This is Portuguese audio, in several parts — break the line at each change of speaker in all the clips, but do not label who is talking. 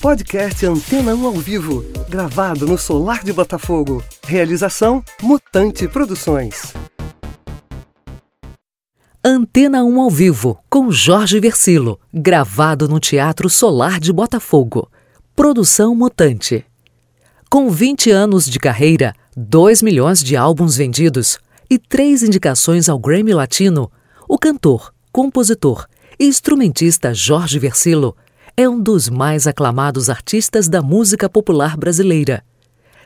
Podcast Antena 1 ao vivo, gravado no Solar de Botafogo. Realização Mutante Produções.
Antena 1 ao vivo, com Jorge Versilo, gravado no Teatro Solar de Botafogo. Produção Mutante. Com 20 anos de carreira, 2 milhões de álbuns vendidos e três indicações ao Grammy Latino, o cantor, compositor e instrumentista Jorge Versilo é um dos mais aclamados artistas da música popular brasileira.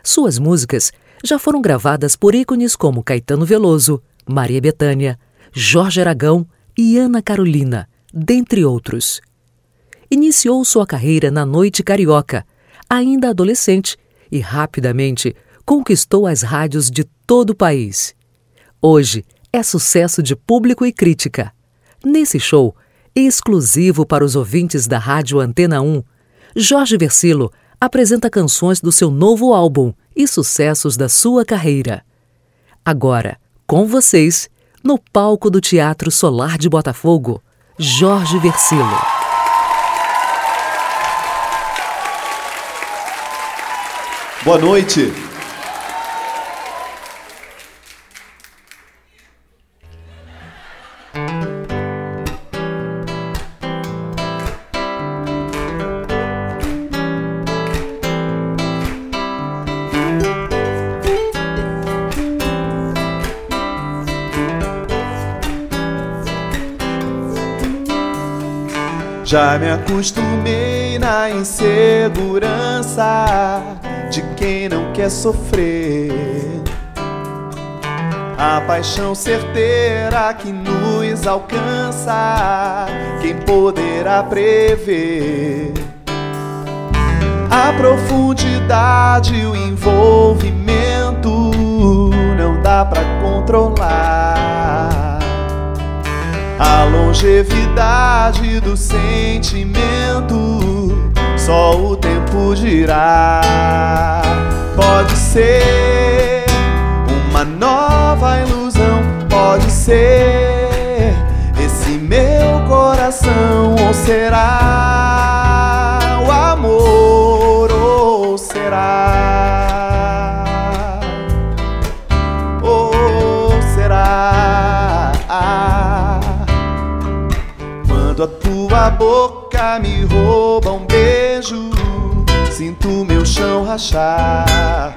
Suas músicas já foram gravadas por ícones como Caetano Veloso, Maria Bethânia, Jorge Aragão e Ana Carolina, dentre outros. Iniciou sua carreira na noite carioca, ainda adolescente, e rapidamente conquistou as rádios de todo o país. Hoje é sucesso de público e crítica. Nesse show, exclusivo para os ouvintes da Rádio Antena 1, Jorge Versilo apresenta canções do seu novo álbum e sucessos da sua carreira. Agora, com vocês, no palco do Teatro Solar de Botafogo, Jorge Versilo.
Boa noite. Já me acostumei na insegurança de quem não quer sofrer. A paixão certeira que nos alcança, quem poderá prever? A profundidade, o envolvimento não dá pra controlar. A longevidade do sentimento só o tempo dirá. Pode ser uma nova ilusão, pode ser esse meu coração, ou será o amor, ou será, tua boca me rouba um beijo, sinto meu chão rachar.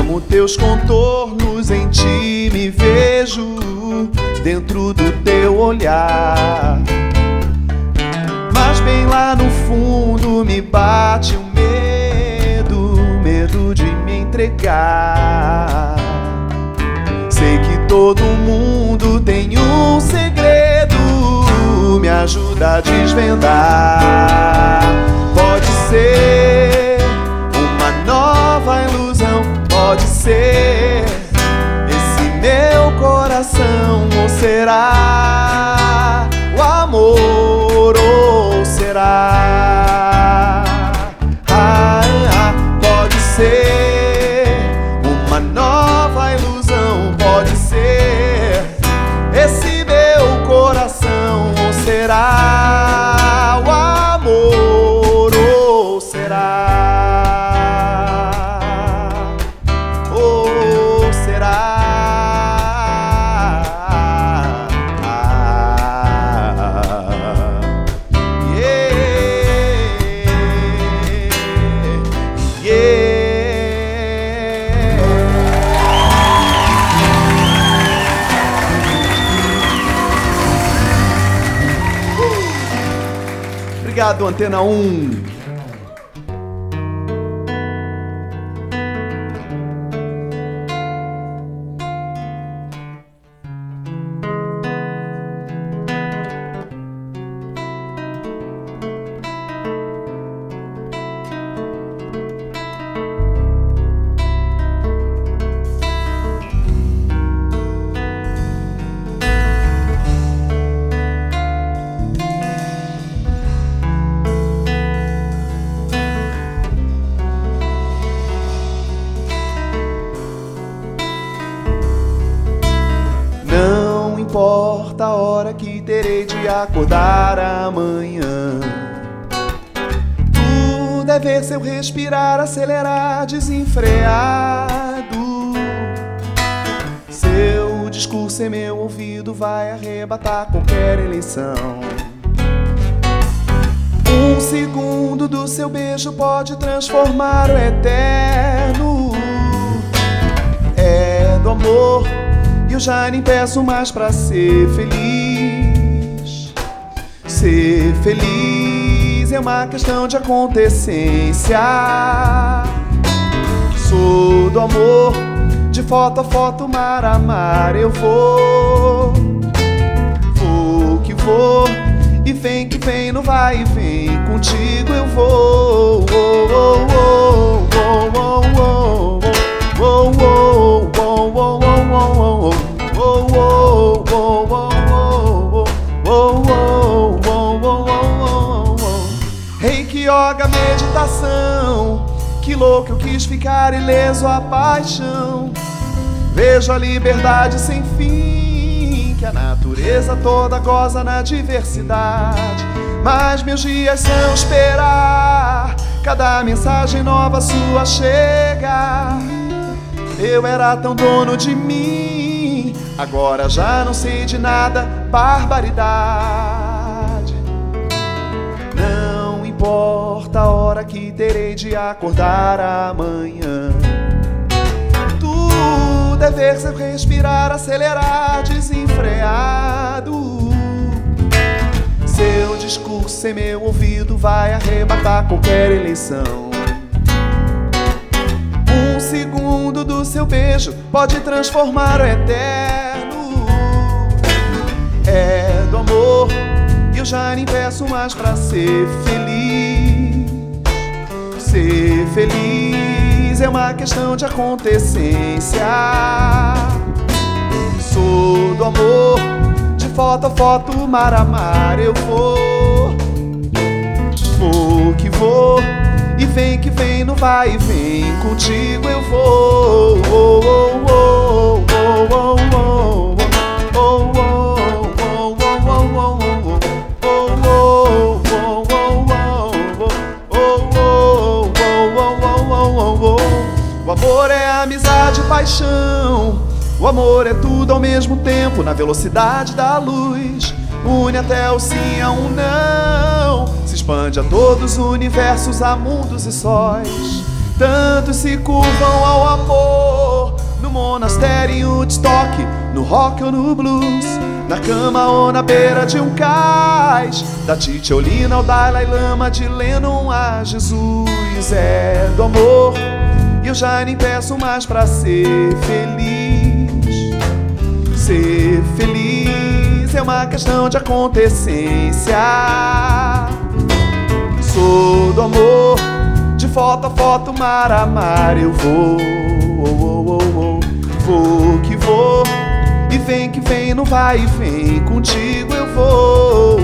Amo teus contornos, em ti me vejo, dentro do teu olhar. Mas bem lá no fundo me bate um medo, medo de me entregar. Sei que todo mundo tem um segredo, ajuda a desvendar. Pode ser uma nova ilusão, pode ser esse meu coração, ou será o amor, ou será? Ah, ah, pode ser Obrigado, Antena 1. Acelerar desenfreado. Seu discurso em meu ouvido vai arrebatar qualquer eleição. Um segundo do seu beijo pode transformar o eterno. É do amor, e eu já nem peço mais pra ser feliz. Ser feliz é uma questão de acontecência. Sou do amor, de foto a foto, mar a mar eu vou. Vou que vou. E vem que vem, não vai e vem, contigo eu vou. Reiki Meditação. Que louco eu quis ficar ileso a paixão. Vejo a liberdade sem fim, que a natureza toda goza na diversidade. Mas meus dias são esperar cada mensagem nova sua chega. Eu era tão dono de mim, agora já não sei de nada, barbaridade. Importa a hora que terei de acordar amanhã. Tudo é ver seu respirar acelerar desenfreado. Seu discurso em meu ouvido vai arrebatar qualquer eleição. Um segundo do seu beijo pode transformar o eterno. É do amor, e nem peço mais pra ser feliz. Ser feliz é uma questão de acontecência. Sou do amor, de foto a foto, mar a mar eu vou. Vou que vou, e vem que vem, não vai e vem, contigo eu vou. Oh, oh, oh, oh, oh, oh, oh, amor é amizade e paixão. O amor é tudo ao mesmo tempo, na velocidade da luz. Une até o sim a um não. Se expande a todos os universos, a mundos e sóis. Tantos se curvam ao amor. No monastério em Woodstock, no rock ou no blues. Na cama ou na beira de um cais. Da Titiolina ao Dalai Lama, de Lennon a Jesus. É do amor. E eu já nem peço mais pra ser feliz. Ser feliz é uma questão de acontecência. Sou do amor, de foto a foto, mar a mar eu vou. Oh, oh, oh. Vou que vou, e vem que vem, não vai e vem, contigo eu vou.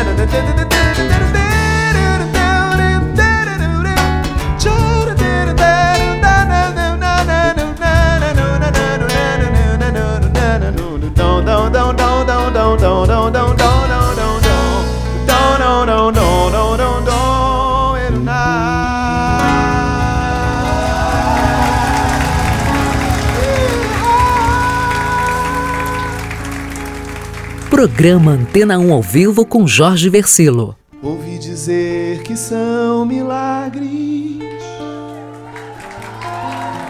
Programa Antena 1 ao vivo com Jorge Versilo.
Ouvi dizer que são milagres,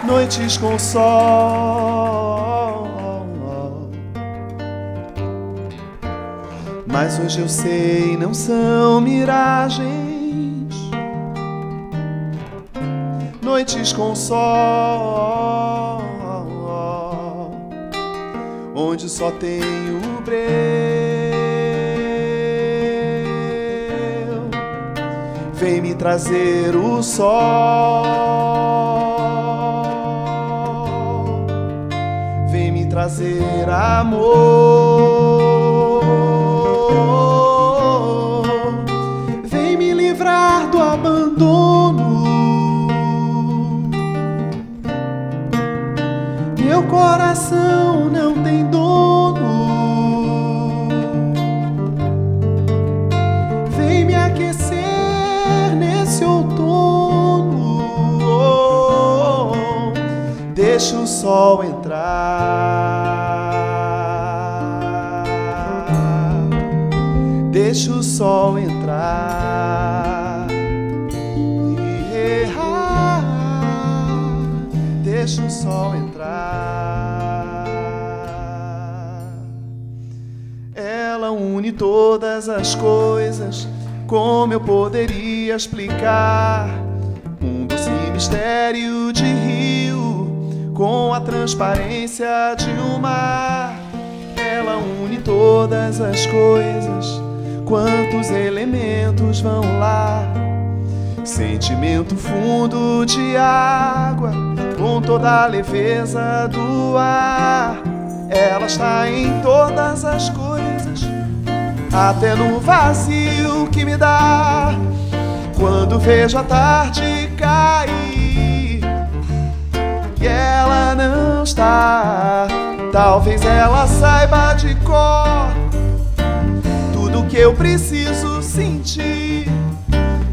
noites com sol. Mas hoje eu sei, não são miragens, noites com sol, onde só tenho breu. Vem me trazer o sol. trazer amor. Sol entrar. Deixa o sol entrar. E errar. Deixa o sol entrar. Ela une todas as coisas. Como eu poderia explicar? Um doce mistério de rio com a transparência de um mar. Ela une todas as coisas. Quantos elementos vão lá? Sentimento fundo de água, com toda a leveza do ar. Ela está em todas as coisas, até no vazio que me dá. Quando vejo a tarde cair e ela não está, talvez ela saiba de cor tudo que eu preciso sentir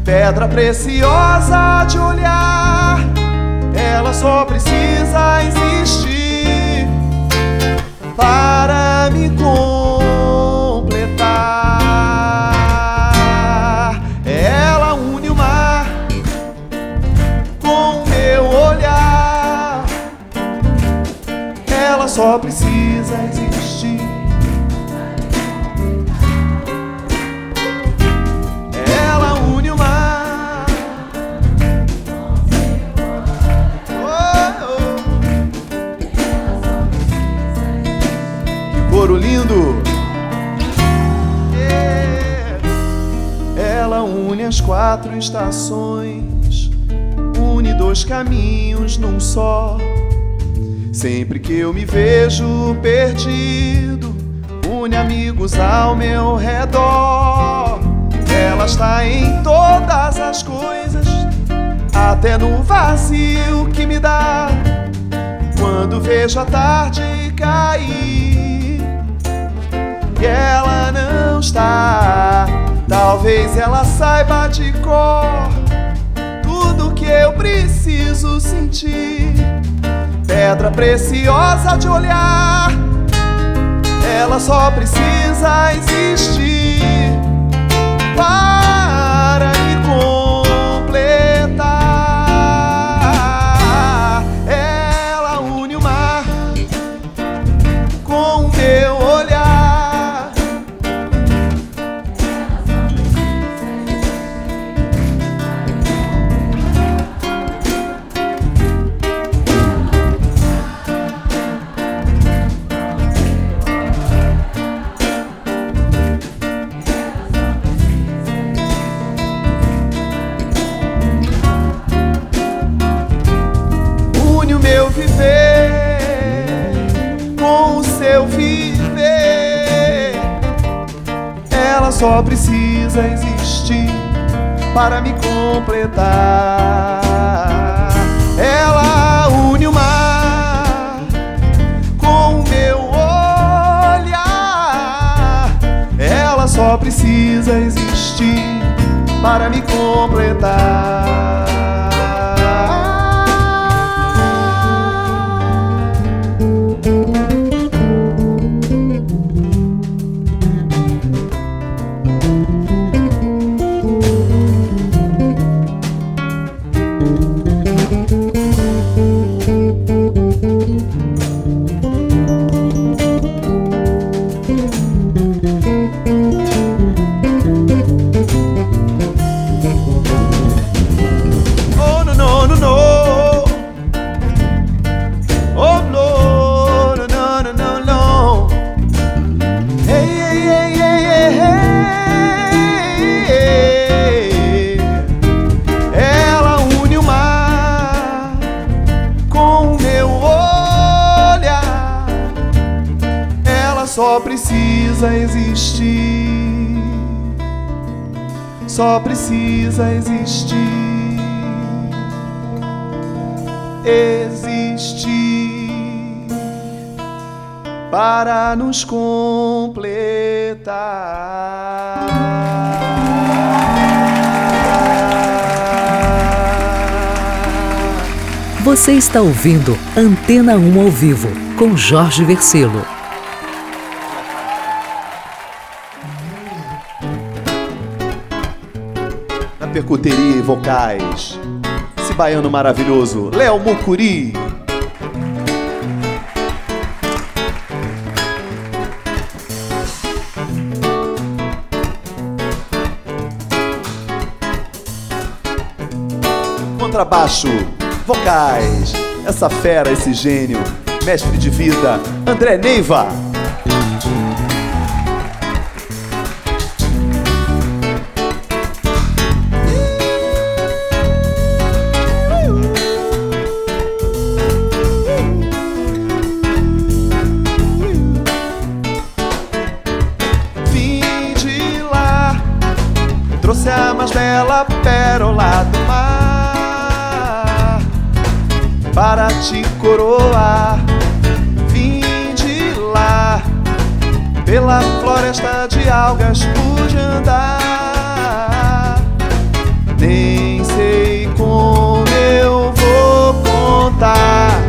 pedra preciosa de olhar. Ela só precisa existir para me completar. Só precisa existir. Ela une o mar. Oh, oh. Que coro lindo! Yeah. Ela une as quatro estações, une dois caminhos num só. Sempre que eu me vejo perdido, une amigos ao meu redor. Ela está em todas as coisas, até no vazio que me dá. Quando vejo a tarde cair e ela não está, talvez ela saiba de cor tudo que eu preciso sentir. Pedra preciosa de olhar, ela só precisa existir só precisa existir para me completar. Ela une o mar com o meu olhar. Ela só precisa existir para me completar.
Você está ouvindo Antena 1 ao vivo com Jorge Versilo.
Na percuteria e vocais, esse baiano maravilhoso, Léo Mucuri. Contrabaixo, vocais, essa fera, esse gênio, mestre de vida, André Neiva. Te coroar. Vim de lá, pela floresta de algas pude andar. Nem sei como eu vou contar.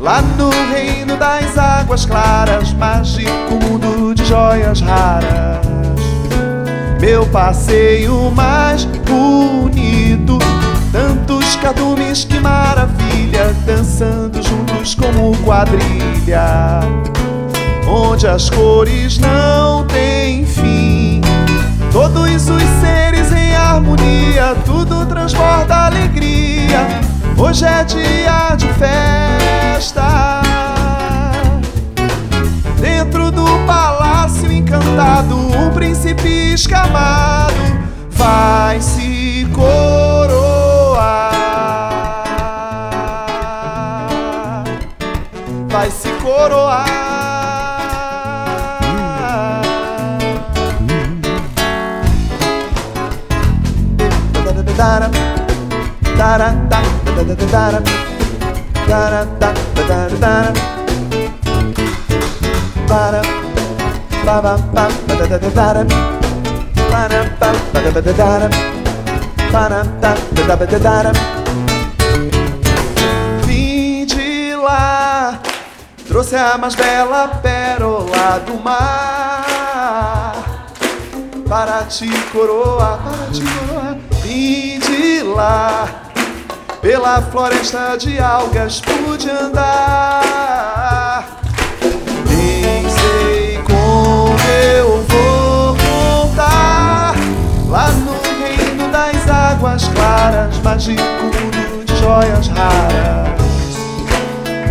Lá no reino das águas claras, mágico mundo de joias raras. Meu passeio mais bonito, tantos cardumes, que maravilha, dançando juntos como quadrilha. Onde as cores não têm fim, todos os seres em harmonia, tudo transborda alegria. Hoje é dia de festa. Dentro do palácio encantado, um príncipe escamado vai se coroar. Vai se coroar. Trouxe a mais bela pérola do mar para te coroar, para te coroar. Vim de lá, pela floresta de algas pude andar. Nem sei como eu vou contar. Lá no reino das águas claras, mágico de joias raras.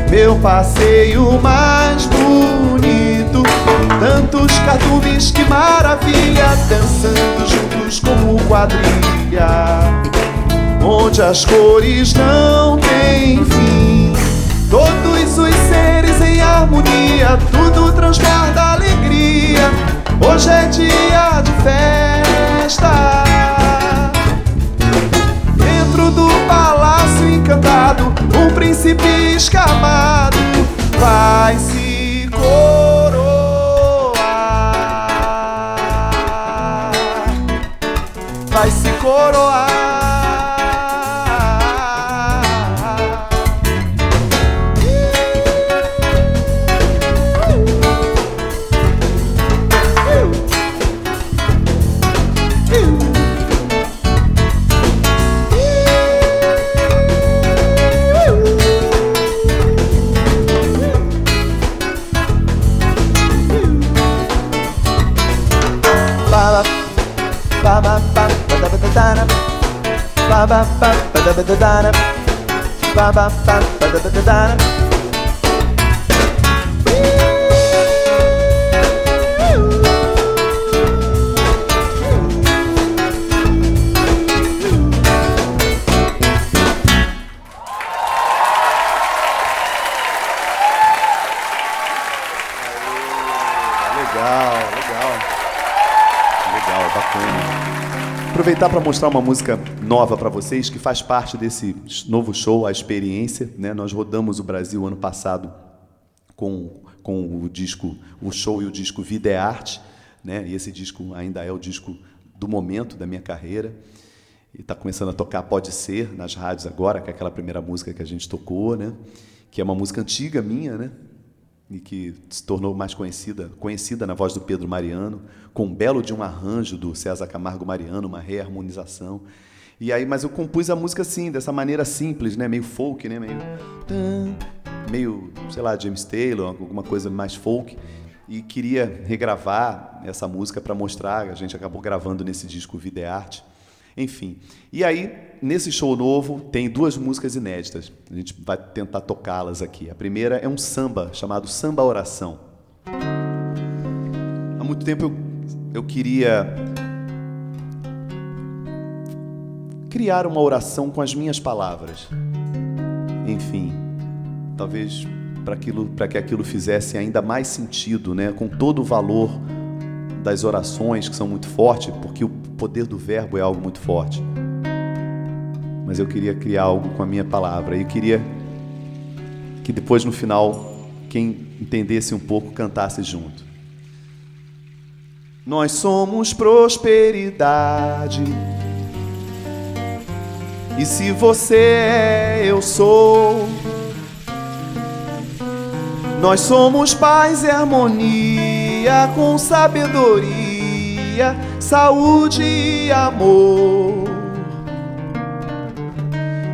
Meu passeio mais bonito, tantos cardumes, que maravilha, dançando juntos como quadrilha, onde as cores não têm fim. Todos os seres em harmonia, tudo transborda alegria. Hoje é dia de festa. Príncipe escamado vai se coroar. Vai se coroar. Ba ba ba ba da ba da da da. Ba ba ba ba da ba da da da. Aproveitar para mostrar uma música nova para vocês que faz parte desse novo show, a experiência. Né? Nós rodamos o Brasil ano passado com, com o disco, o show e o disco Vida é Arte. Né? E esse disco ainda é o disco do momento da minha carreira. E está começando a tocar Pode Ser nas rádios agora, que é aquela primeira música que a gente tocou, né? que é uma música antiga minha, né? E que se tornou mais conhecida, conhecida na voz do Pedro Mariano, com um belo de um arranjo do César Camargo Mariano, uma reharmonização. E aí, mas eu compus a música assim, dessa maneira simples, né, meio folk, né, meio meio, sei lá, James Taylor, alguma coisa mais folk, e queria regravar essa música para mostrar, a gente acabou gravando nesse disco Vida é Arte. Enfim. E aí, nesse show novo, tem duas músicas inéditas. A gente vai tentar tocá-las aqui. A primeira é um samba chamado Samba Oração. Há muito tempo eu, eu queria criar uma oração com as minhas palavras. Enfim, talvez para aquilo, para que aquilo fizesse ainda mais sentido, né, com todo o valor das orações que são muito fortes, porque o poder do verbo é algo muito forte. Mas eu queria criar algo com a minha palavra e queria que depois no final quem entendesse um pouco cantasse junto. Nós somos prosperidade. E se você é, eu sou. Nós somos paz e harmonia com sabedoria, saúde e amor.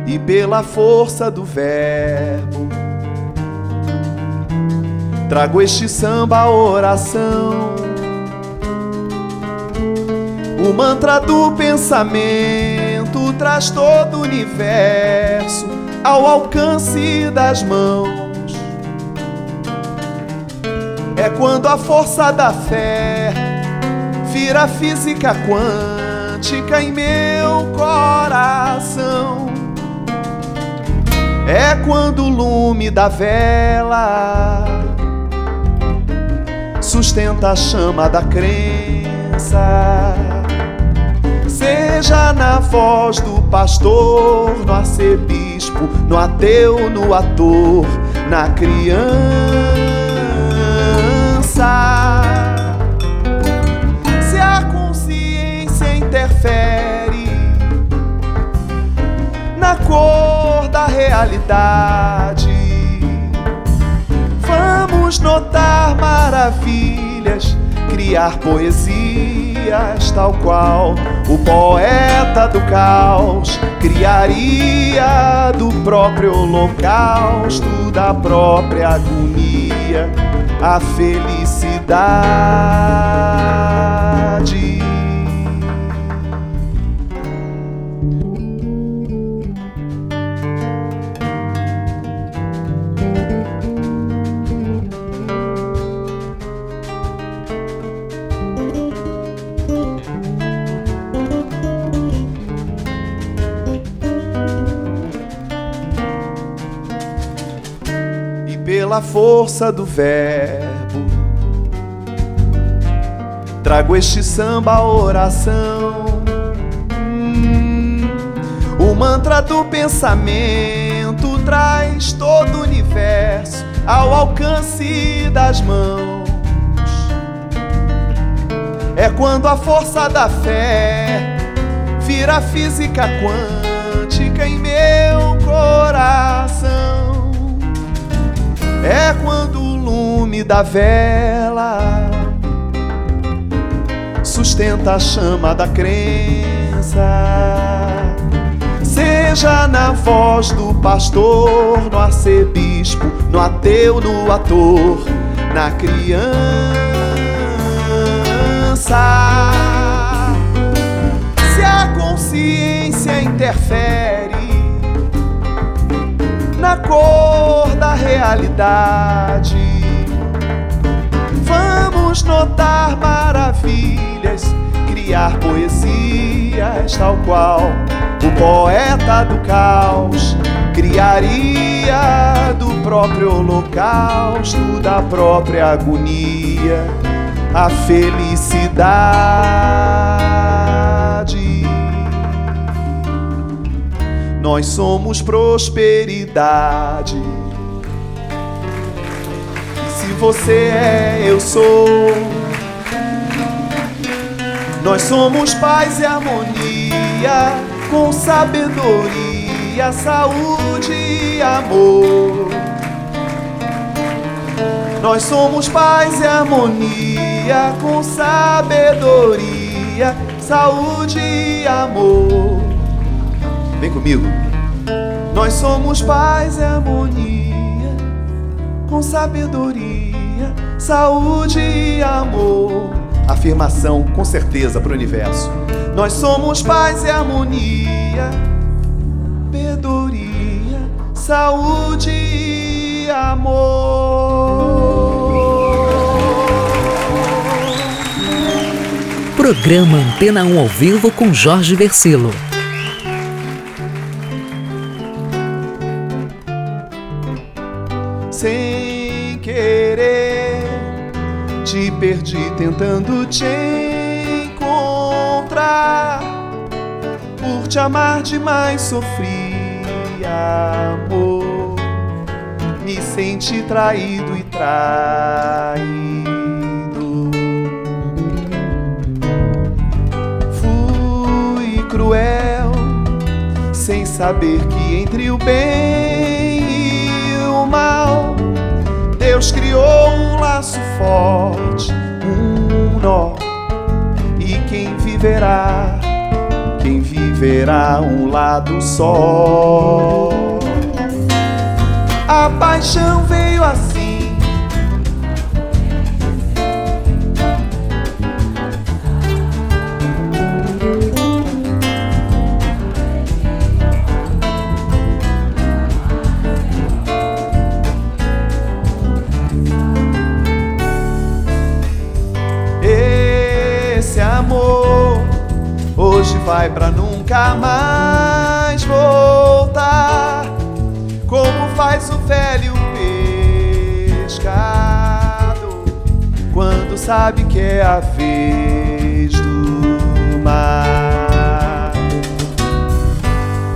E pela força do verbo, trago este samba oração. O mantra do pensamento traz todo o universo ao alcance das mãos é quando a força da fé vira física quântica em meu coração. É quando o lume da vela sustenta a chama da crença. Seja na voz do pastor, no arcebispo, no ateu, no ator, na criança realidade, vamos notar maravilhas, criar poesias tal qual o poeta do caos criaria do próprio holocausto, da própria agonia a felicidade. Pela força do verbo. Trago este samba oração. Hum, o mantra do pensamento traz todo o universo ao alcance das mãos. É quando a força da fé vira física quântica em meu coração. É quando o lume da vela sustenta a chama da crença. Seja na voz do pastor, no arcebispo, no ateu, no ator, na criança. Se a consciência interfere na cor da realidade. Vamos notar maravilhas, criar poesias tal qual o poeta do caos criaria do próprio holocausto, da própria agonia, a felicidade. Nós somos prosperidade. E se você é, eu sou. Nós somos paz e harmonia, com sabedoria, saúde e amor. Nós somos paz e harmonia, com sabedoria, saúde e amor. Vem comigo. Nós somos paz e harmonia, com sabedoria, saúde e amor. Afirmação com certeza para o universo. Nós somos paz e harmonia, sabedoria, saúde e amor.
Programa Antena 1 ao vivo com Jorge Versilo.
Te perdi tentando te encontrar. Por te amar demais sofri, amor. Me senti traído e traído. Fui cruel, sem saber que entre o bem e o mal, Deus criou um laço forte, um nó. E quem viverá, quem viverá um lado só. A paixão veio assim. Vai pra nunca mais voltar. Como faz o velho pescador quando sabe que é a vez do mar.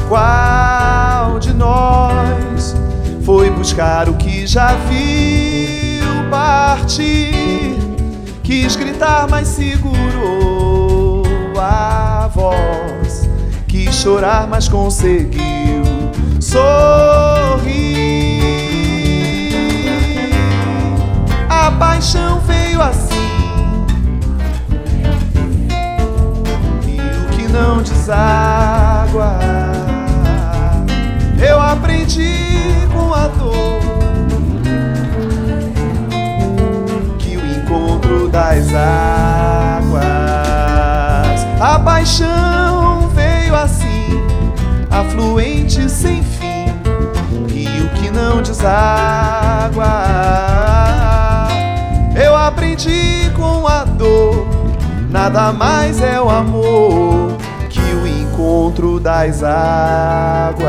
Qual de nós foi buscar o que já viu partir? Quis gritar, mas segurou a voz. Quis chorar, mas conseguiu sorrir. A paixão veio assim. E o que não deságua, eu aprendi com a dor. que o encontro das águas. Paixão veio assim, afluente sem fim, rio que não deságua. Eu aprendi com a dor, nada mais é o amor que o encontro das águas.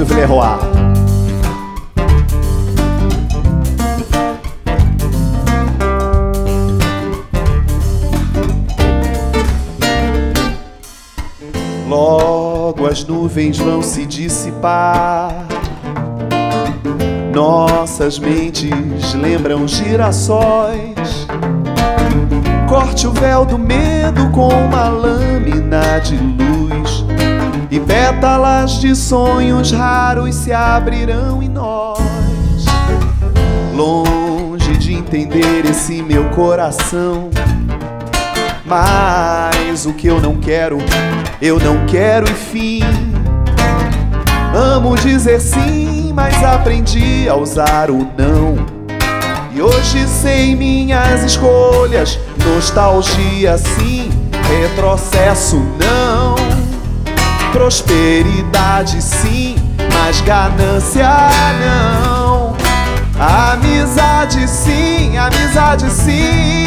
Antônio. Logo as nuvens vão se dissipar. Nossas mentes lembram girassóis. Corte o véu do medo com uma lâmina de luz. E pétalas de sonhos raros se abrirão em nós. Longe de entender esse meu coração. Mas o que eu não quero, eu não quero e fim. Amo dizer sim, mas aprendi a usar o não. E hoje sei minhas escolhas, nostalgia sim, retrocesso não. Prosperidade sim, mas ganância não. Amizade sim, amizade sim.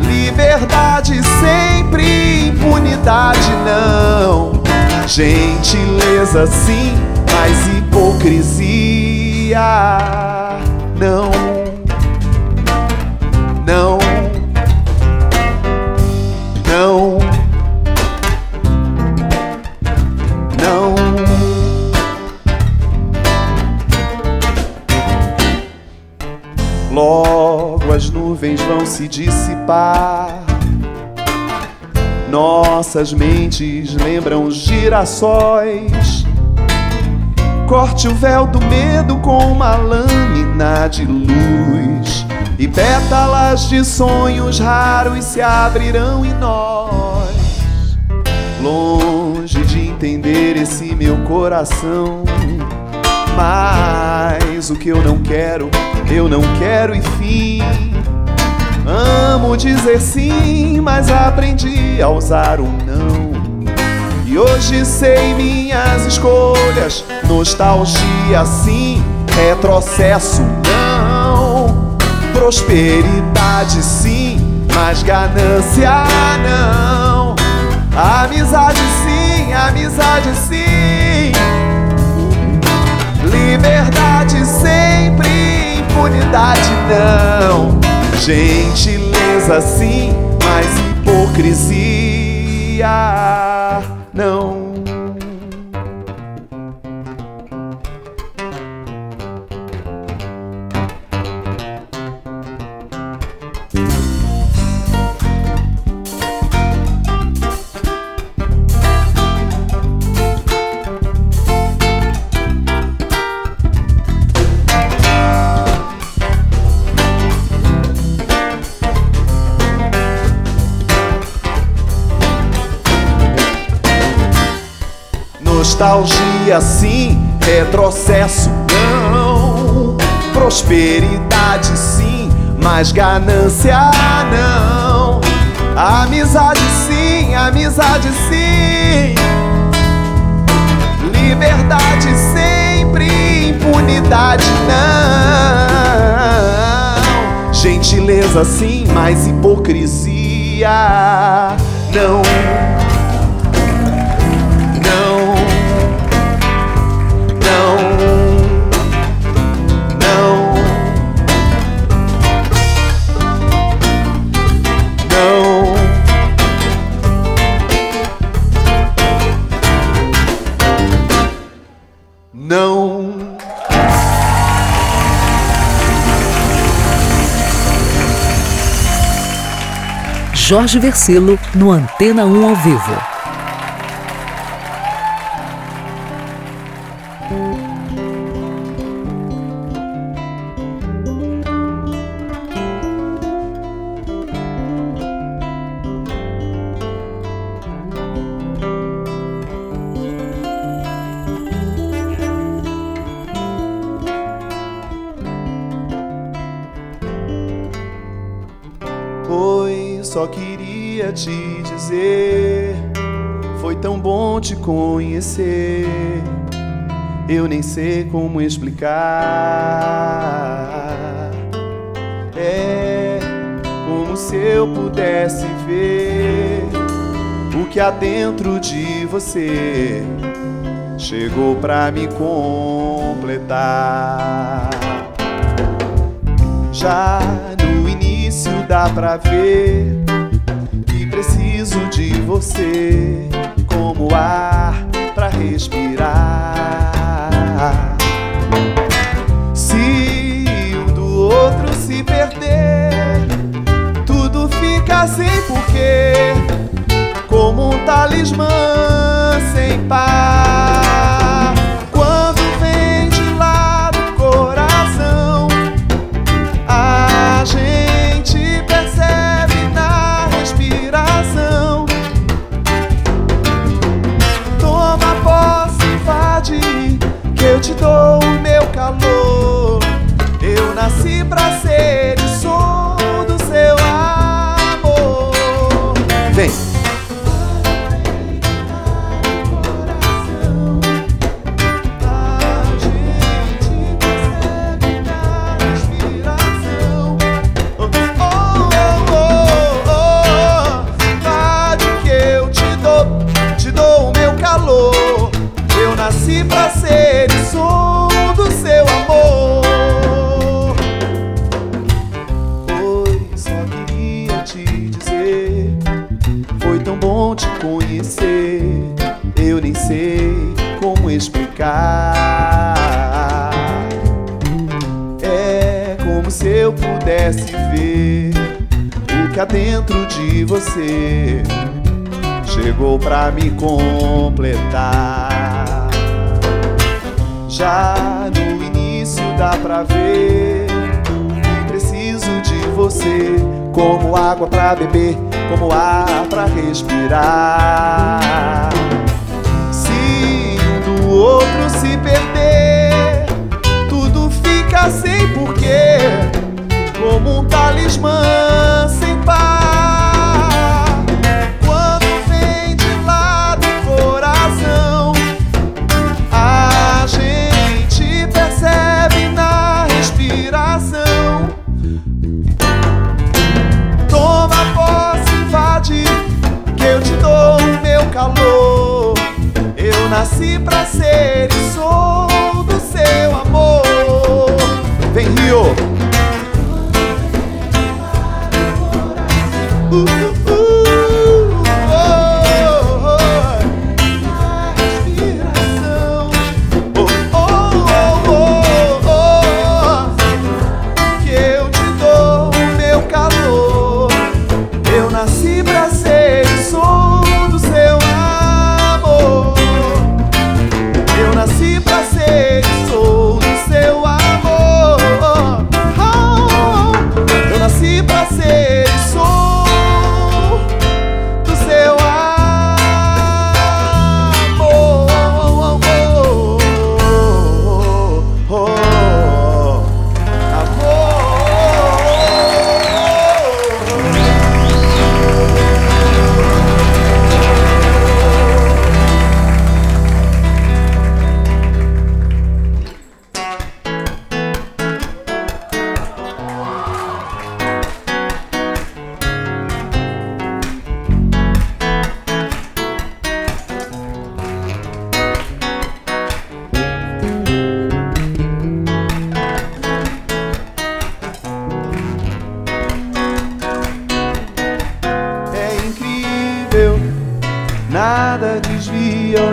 Liberdade sempre, impunidade não. Gentileza sim, mas hipocrisia não. Vão se dissipar. Nossas mentes lembram girassóis. Corte o véu do medo com uma lâmina de luz. E pétalas de sonhos raros se abrirão em nós. Longe de entender esse meu coração. Mas o que eu não quero, eu não quero e fim. Amo dizer sim, mas aprendi a usar o não. E hoje sei minhas escolhas, nostalgia sim, retrocesso não. Prosperidade sim, mas ganância não. Amizade sim, amizade sim. Liberdade sempre, impunidade não. Gentileza sim, mas hipocrisia não. Nostalgia sim, retrocesso não. Prosperidade sim, mas ganância não. Amizade sim, amizade sim. Liberdade sempre, impunidade não. Gentileza sim, mas hipocrisia não. Não.
Jorge Versilo no Antena 1 ao vivo.
queria te dizer. Foi tão bom te conhecer. Eu nem sei como explicar. É como se eu pudesse ver o que há dentro de você. Chegou pra me completar. Já no início dá pra ver preciso de você como ar para respirar. Se um do outro se perder, tudo fica sem porquê, como um talismã sem paz. pra me completar. Já no início dá pra ver que preciso de você, como água pra beber, como ar pra respirar. Se um do outro se perder, tudo fica sem porquê, como um talismã. nasci pra ser e sou.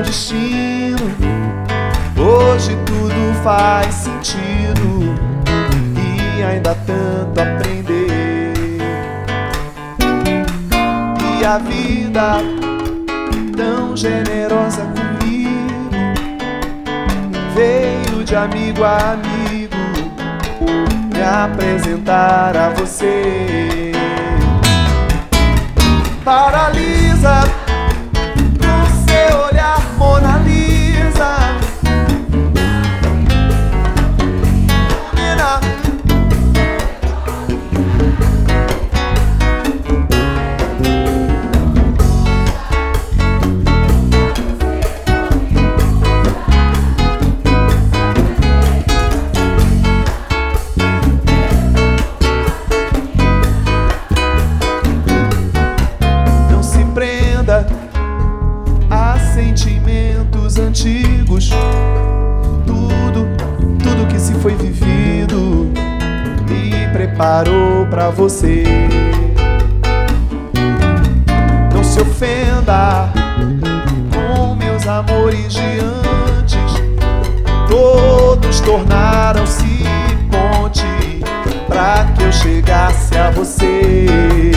destino. Hoje tudo faz sentido e ainda tanto aprender. E a vida tão generosa comigo veio de amigo a amigo me apresentar a você. Paralisa mona para você. Não se ofenda com meus amores de antes, todos tornaram-se ponte para que eu chegasse a você.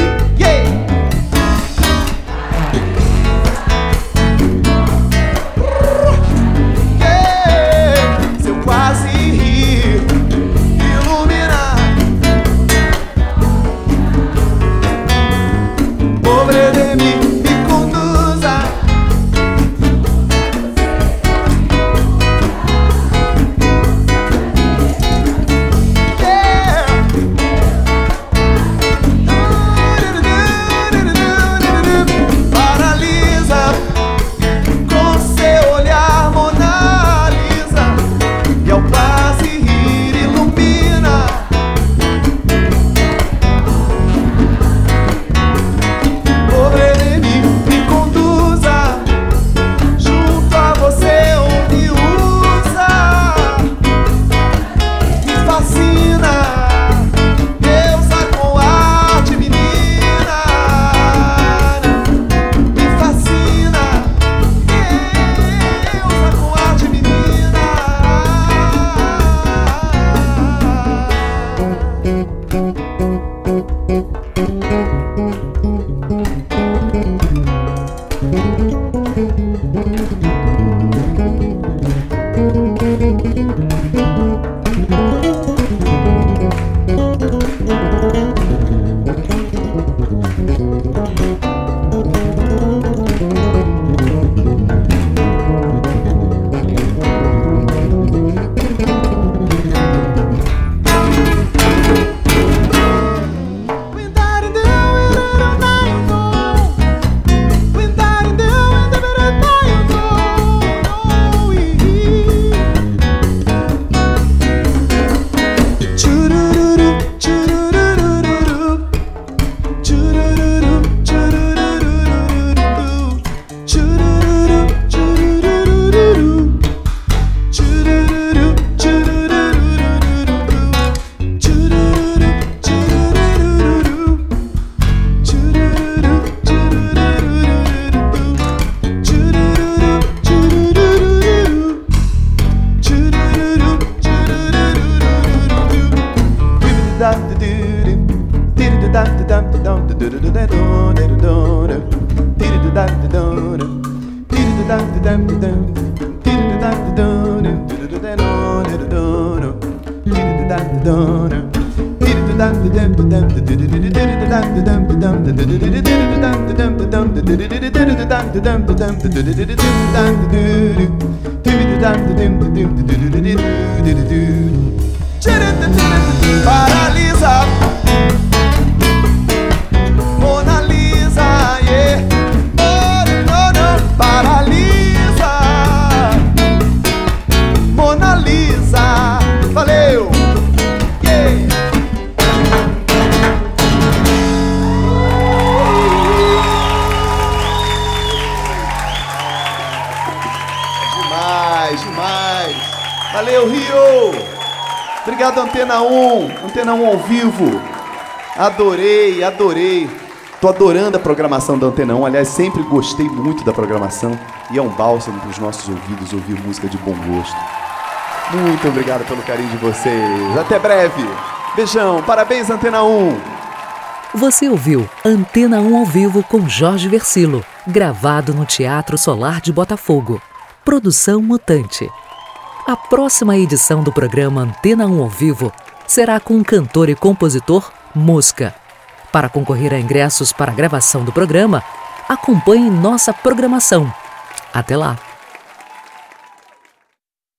Paralisa Mona Lisa, yeah Oh, no, no, paralisa Obrigado, Antena 1. Antena 1 ao vivo. Adorei, adorei. Tô adorando a programação da Antena 1. Aliás, sempre gostei muito da programação. E é um bálsamo para os nossos ouvidos ouvir música de bom gosto. Muito obrigado pelo carinho de vocês. Até breve. Beijão. Parabéns, Antena 1.
Você ouviu Antena 1 ao vivo com Jorge Versilo, gravado no Teatro Solar de Botafogo. Produção Mutante. A próxima edição do programa Antena 1 ao vivo será com o cantor e compositor Mosca. Para concorrer a ingressos para a gravação do programa, acompanhe nossa programação. Até lá!